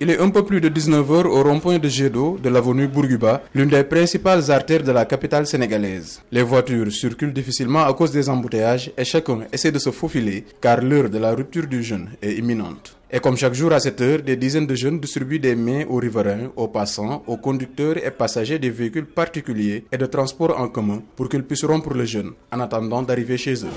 Il est un peu plus de 19h au rond-point de Gédo de l'avenue Bourguiba, l'une des principales artères de la capitale sénégalaise. Les voitures circulent difficilement à cause des embouteillages et chacun essaie de se faufiler car l'heure de la rupture du jeûne est imminente. Et comme chaque jour à cette heure, des dizaines de jeunes distribuent des mains aux riverains, aux passants, aux conducteurs et passagers des véhicules particuliers et de transport en commun pour qu'ils puissent rompre le jeûne en attendant d'arriver chez eux.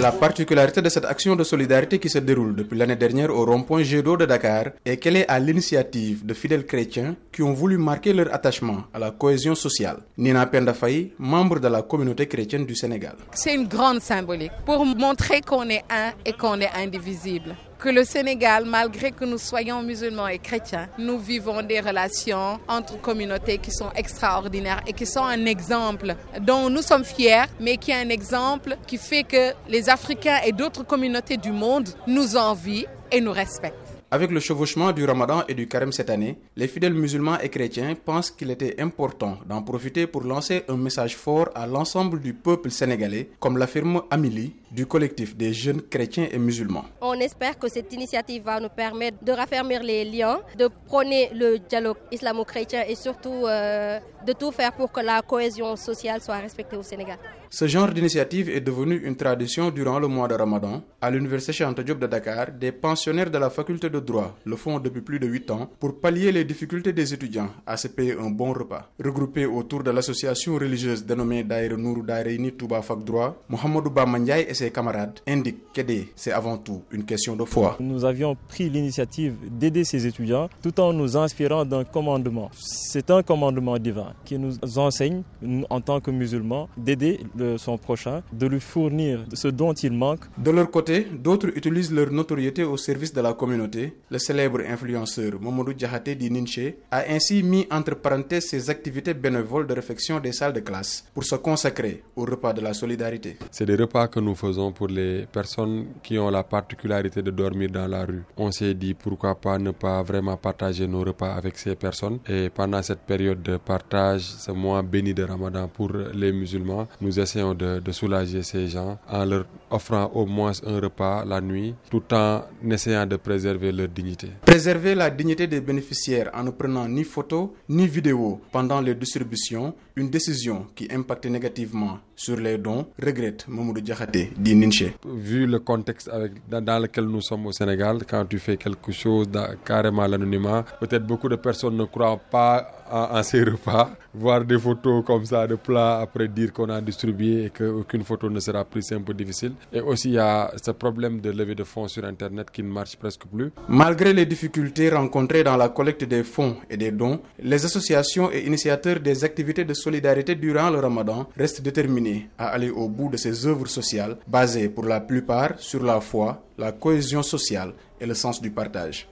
La particularité de cette action de solidarité qui se déroule depuis l'année dernière au rond-point Gédo de Dakar est qu'elle est à l'initiative de fidèles chrétiens qui ont voulu marquer leur attachement à la cohésion sociale. Nina Pendafaï, membre de la communauté chrétienne du Sénégal. C'est une grande symbolique pour montrer qu'on est un et qu'on est indivisible que le Sénégal, malgré que nous soyons musulmans et chrétiens, nous vivons des relations entre communautés qui sont extraordinaires et qui sont un exemple dont nous sommes fiers, mais qui est un exemple qui fait que les Africains et d'autres communautés du monde nous envient et nous respectent. Avec le chevauchement du ramadan et du carême cette année, les fidèles musulmans et chrétiens pensent qu'il était important d'en profiter pour lancer un message fort à l'ensemble du peuple sénégalais, comme l'affirme Amélie du collectif des jeunes chrétiens et musulmans. On espère que cette initiative va nous permettre de raffermir les liens, de prôner le dialogue islamo-chrétien et surtout euh, de tout faire pour que la cohésion sociale soit respectée au Sénégal. Ce genre d'initiative est devenu une tradition durant le mois de Ramadan. À l'Université Cheikh Diop de Dakar, des pensionnaires de la faculté de droit le font depuis plus de 8 ans pour pallier les difficultés des étudiants à se payer un bon repas. Regroupés autour de l'association religieuse dénommée Daïre Nour Daïreini Touba Fak Droit, Mohamedou Bamandjaï et ses camarades indiquent qu'aider, c'est avant tout une question de foi. Nous avions pris l'initiative d'aider ces étudiants tout en nous inspirant d'un commandement. C'est un commandement divin qui nous enseigne, en tant que musulmans, d'aider son prochain, de lui fournir ce dont il manque. De leur côté, d'autres utilisent leur notoriété au service de la communauté. Le célèbre influenceur Momodou Djahate di Ninche a ainsi mis entre parenthèses ses activités bénévoles de réfection des salles de classe pour se consacrer au repas de la solidarité. C'est des repas que nous faisons pour les personnes qui ont la particularité de dormir dans la rue. On s'est dit pourquoi pas ne pas vraiment partager nos repas avec ces personnes. Et pendant cette période de partage, ce mois béni de Ramadan pour les musulmans, nous essayons de, de, soulager ces gens en leur offrant au moins un repas la nuit, tout en essayant de préserver leur dignité. Préserver la dignité des bénéficiaires en ne prenant ni photo ni vidéo pendant les distributions, une décision qui impacte négativement sur les dons, regrette Mamoudou Diakhaté dit Ninche. Vu le contexte avec, dans, lequel nous sommes au Sénégal, quand tu fais quelque chose carrément à l'anonymat, peut-être beaucoup de personnes ne croient pas en, en, ces repas. Voir des photos comme ça de plats, après dire qu'on a distribué et qu'aucune photo ne sera prise, c'est un peu difficile. Et aussi, il y a ce problème de levée de fonds sur Internet qui ne marche presque plus. Malgré les difficultés rencontrées dans la collecte des fonds et des dons, les associations et initiateurs des activités de solidarité durant le ramadan restent déterminés à aller au bout de ces œuvres sociales basées pour la plupart sur la foi, la cohésion sociale et le sens du partage.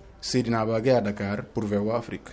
Bagé à Dakar pour VOA Afrique.